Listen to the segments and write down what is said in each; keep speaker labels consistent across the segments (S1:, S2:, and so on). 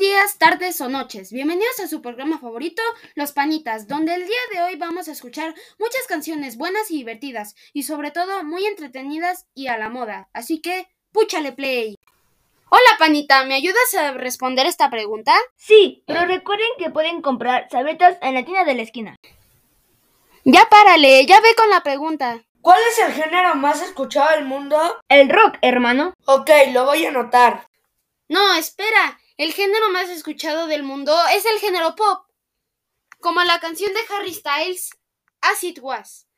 S1: días, tardes o noches. Bienvenidos a su programa favorito, Los Panitas, donde el día de hoy vamos a escuchar muchas canciones buenas y divertidas, y sobre todo muy entretenidas y a la moda. Así que, púchale play. Hola, panita, ¿me ayudas a responder esta pregunta?
S2: Sí, pero recuerden que pueden comprar sabritas en la tienda de la esquina.
S1: Ya párale, ya ve con la pregunta.
S3: ¿Cuál es el género más escuchado del mundo?
S2: El rock, hermano.
S3: Ok, lo voy a anotar.
S1: No, espera. El género más escuchado del mundo es el género pop. Como la canción de Harry Styles, As It Was.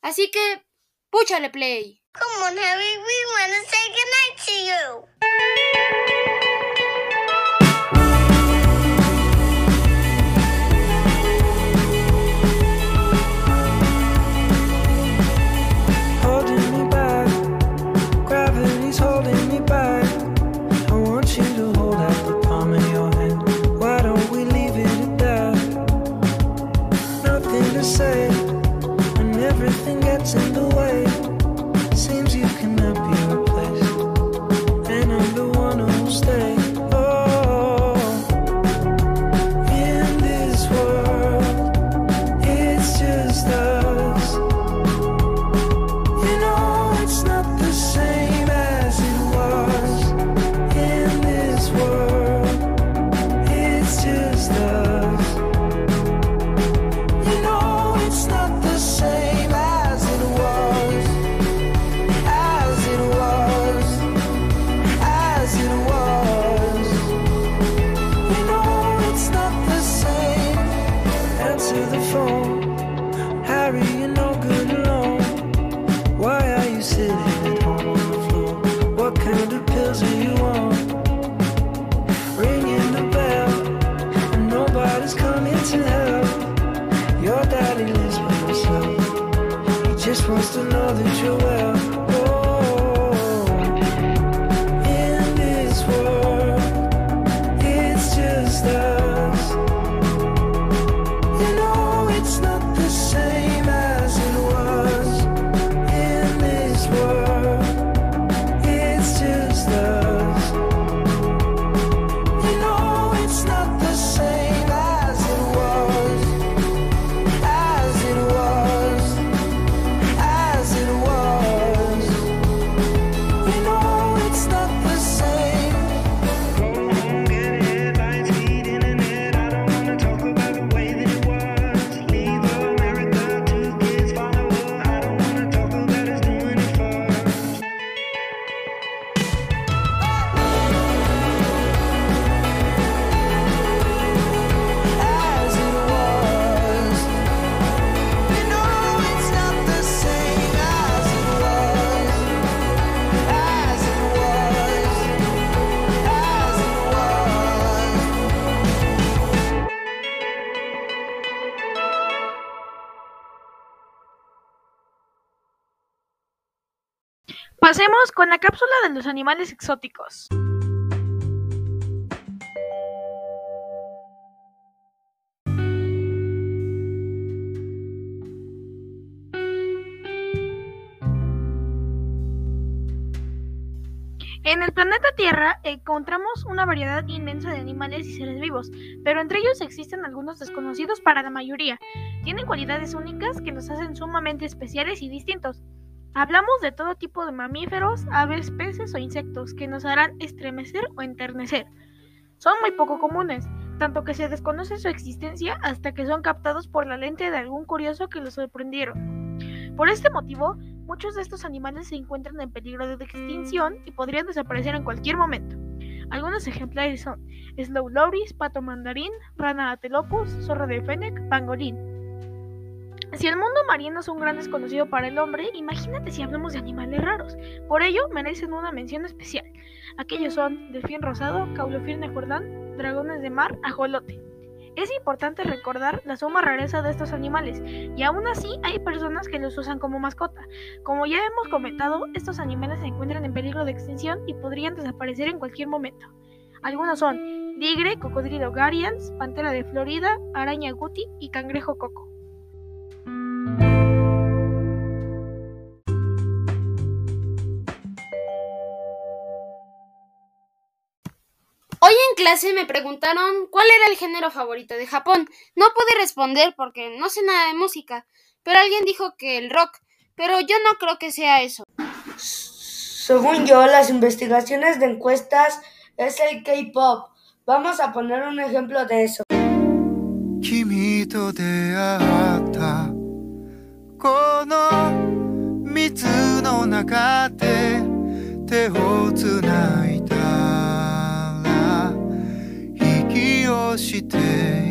S1: Así que, púchale play.
S4: Come on, Harry, we wanna say goodnight to you.
S5: Pasemos con la cápsula de los animales exóticos. En el planeta Tierra encontramos una variedad inmensa de animales y seres vivos, pero entre ellos existen algunos desconocidos para la mayoría. Tienen cualidades únicas que los hacen sumamente especiales y distintos. Hablamos de todo tipo de mamíferos, aves, peces o insectos que nos harán estremecer o enternecer. Son muy poco comunes, tanto que se desconoce su existencia hasta que son captados por la lente de algún curioso que los sorprendieron. Por este motivo, muchos de estos animales se encuentran en peligro de extinción y podrían desaparecer en cualquier momento. Algunos ejemplares son Slow Loris, pato mandarín, rana atelopus, zorro de fennec, pangolín. Si el mundo marino es un gran desconocido para el hombre, imagínate si hablamos de animales raros. Por ello, merecen una mención especial. Aquellos son delfín rosado, caulofirne jordán, dragones de mar, ajolote. Es importante recordar la suma rareza de estos animales, y aún así hay personas que los usan como mascota. Como ya hemos comentado, estos animales se encuentran en peligro de extinción y podrían desaparecer en cualquier momento. Algunos son tigre, cocodrilo garians, pantera de Florida, araña guti y cangrejo coco.
S1: clase me preguntaron cuál era el género favorito de Japón. No pude responder porque no sé nada de música, pero alguien dijo que el rock, pero yo no creo que sea eso.
S3: Según yo, las investigaciones de encuestas es el K-pop. Vamos a poner un ejemplo de eso.
S6: して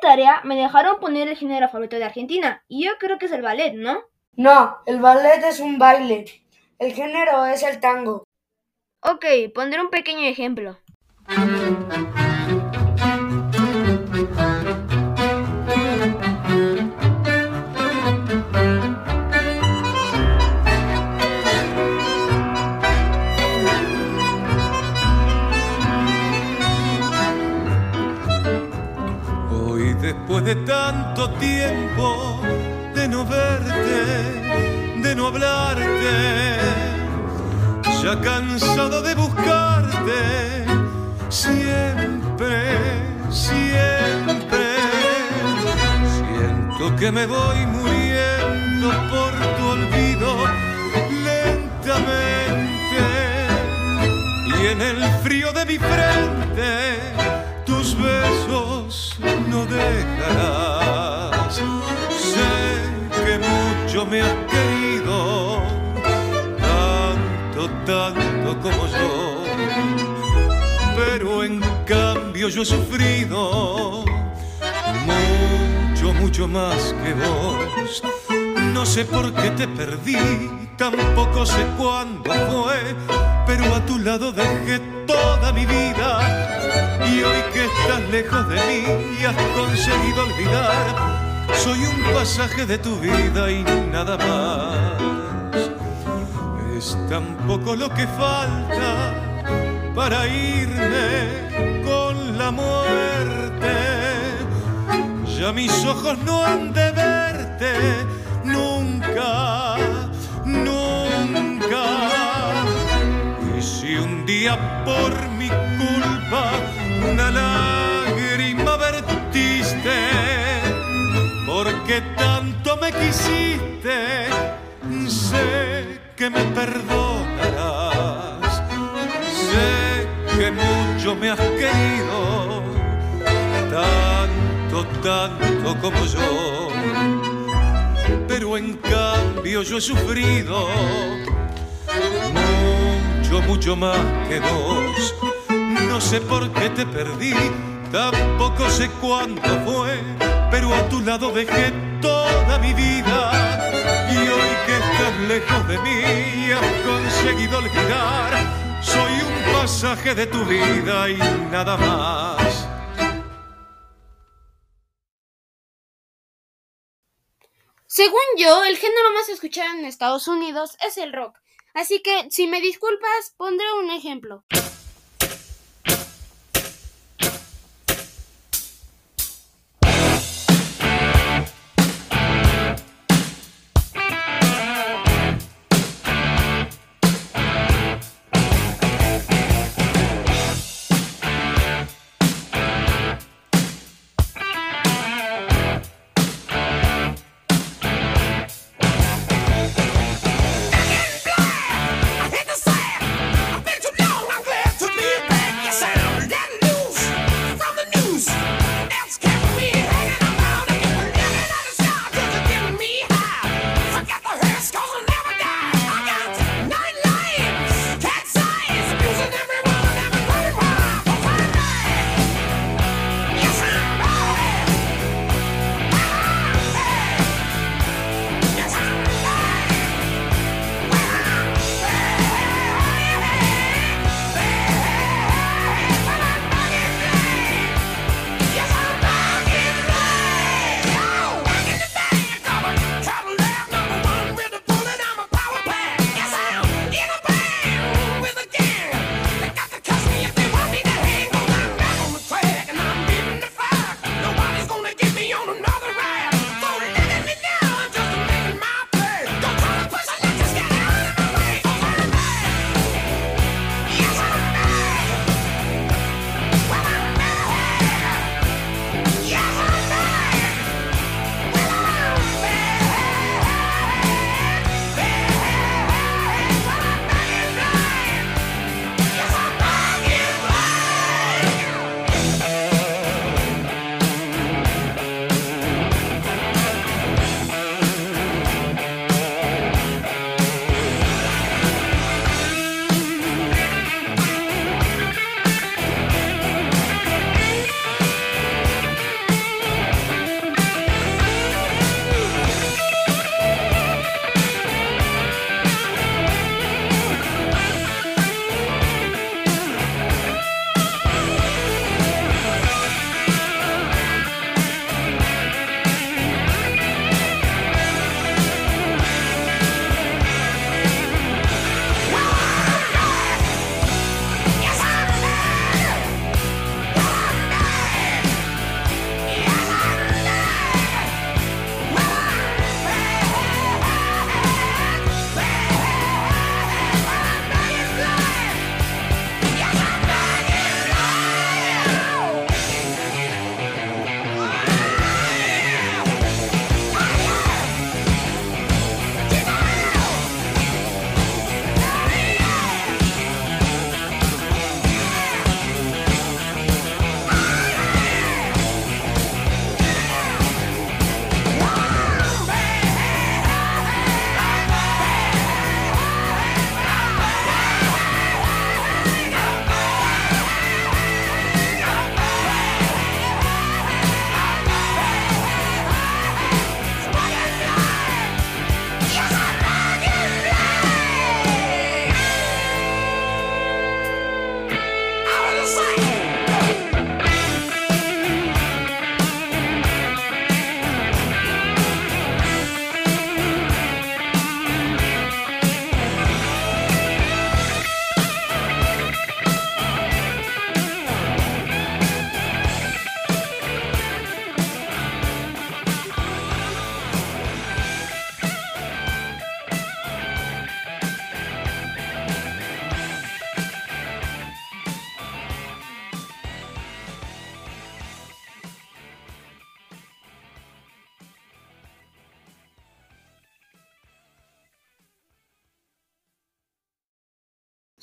S2: tarea me dejaron poner el género favorito de Argentina, y yo creo que es el ballet, ¿no?
S3: No, el ballet es un baile. El género es el tango.
S2: Ok, pondré un pequeño ejemplo.
S7: Yo he sufrido mucho, mucho más que vos. No sé por qué te perdí, tampoco sé cuándo fue, pero a tu lado dejé toda mi vida. Y hoy que estás lejos de mí y has conseguido olvidar, soy un pasaje de tu vida y nada más. Es tan poco lo que falta para irme muerte. Ya mis ojos no han de verte nunca, nunca. Y si un día por mi culpa una lágrima vertiste, porque tanto me quisiste, sé que me perdonarás. Mucho me has querido, tanto, tanto como yo pero en cambio yo he sufrido mucho, mucho más que vos. No sé por qué te perdí, tampoco sé cuándo fue, pero a tu lado dejé toda mi vida. Y hoy que estás lejos de mí has conseguido olvidar, soy un pasaje de tu vida y nada más.
S1: Según yo, el género más escuchado en Estados Unidos es el rock. Así que, si me disculpas, pondré un ejemplo.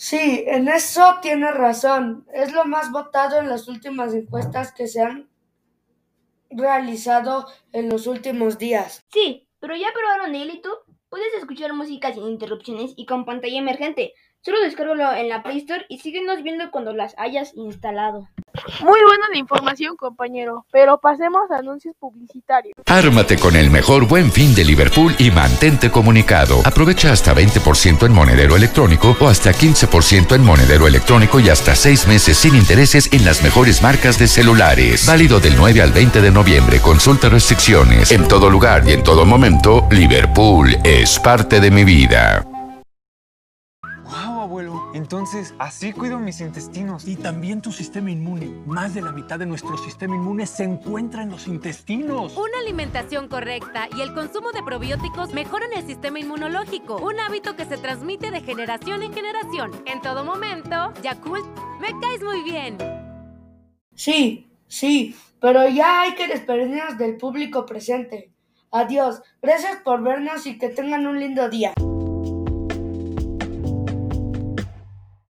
S3: Sí, en eso tienes razón. Es lo más votado en las últimas encuestas que se han realizado en los últimos días.
S2: Sí, pero ya probaron él y tú. Puedes escuchar música sin interrupciones y con pantalla emergente. Solo descárgalo en la Play Store y síguenos viendo cuando las hayas instalado.
S5: Muy buena la información, compañero, pero pasemos a anuncios publicitarios.
S8: Ármate con el mejor buen fin de Liverpool y mantente comunicado. Aprovecha hasta 20% en monedero electrónico o hasta 15% en monedero electrónico y hasta 6 meses sin intereses en las mejores marcas de celulares. Válido del 9 al 20 de noviembre. Consulta restricciones. En todo lugar y en todo momento, Liverpool es parte de mi vida.
S9: Entonces, así cuido mis intestinos.
S10: Y también tu sistema inmune. Más de la mitad de nuestro sistema inmune se encuentra en los intestinos.
S11: Una alimentación correcta y el consumo de probióticos mejoran el sistema inmunológico, un hábito que se transmite de generación en generación. En todo momento, Yakult, me caes muy bien.
S3: Sí, sí, pero ya hay que despedirnos del público presente. Adiós, gracias por vernos y que tengan un lindo día.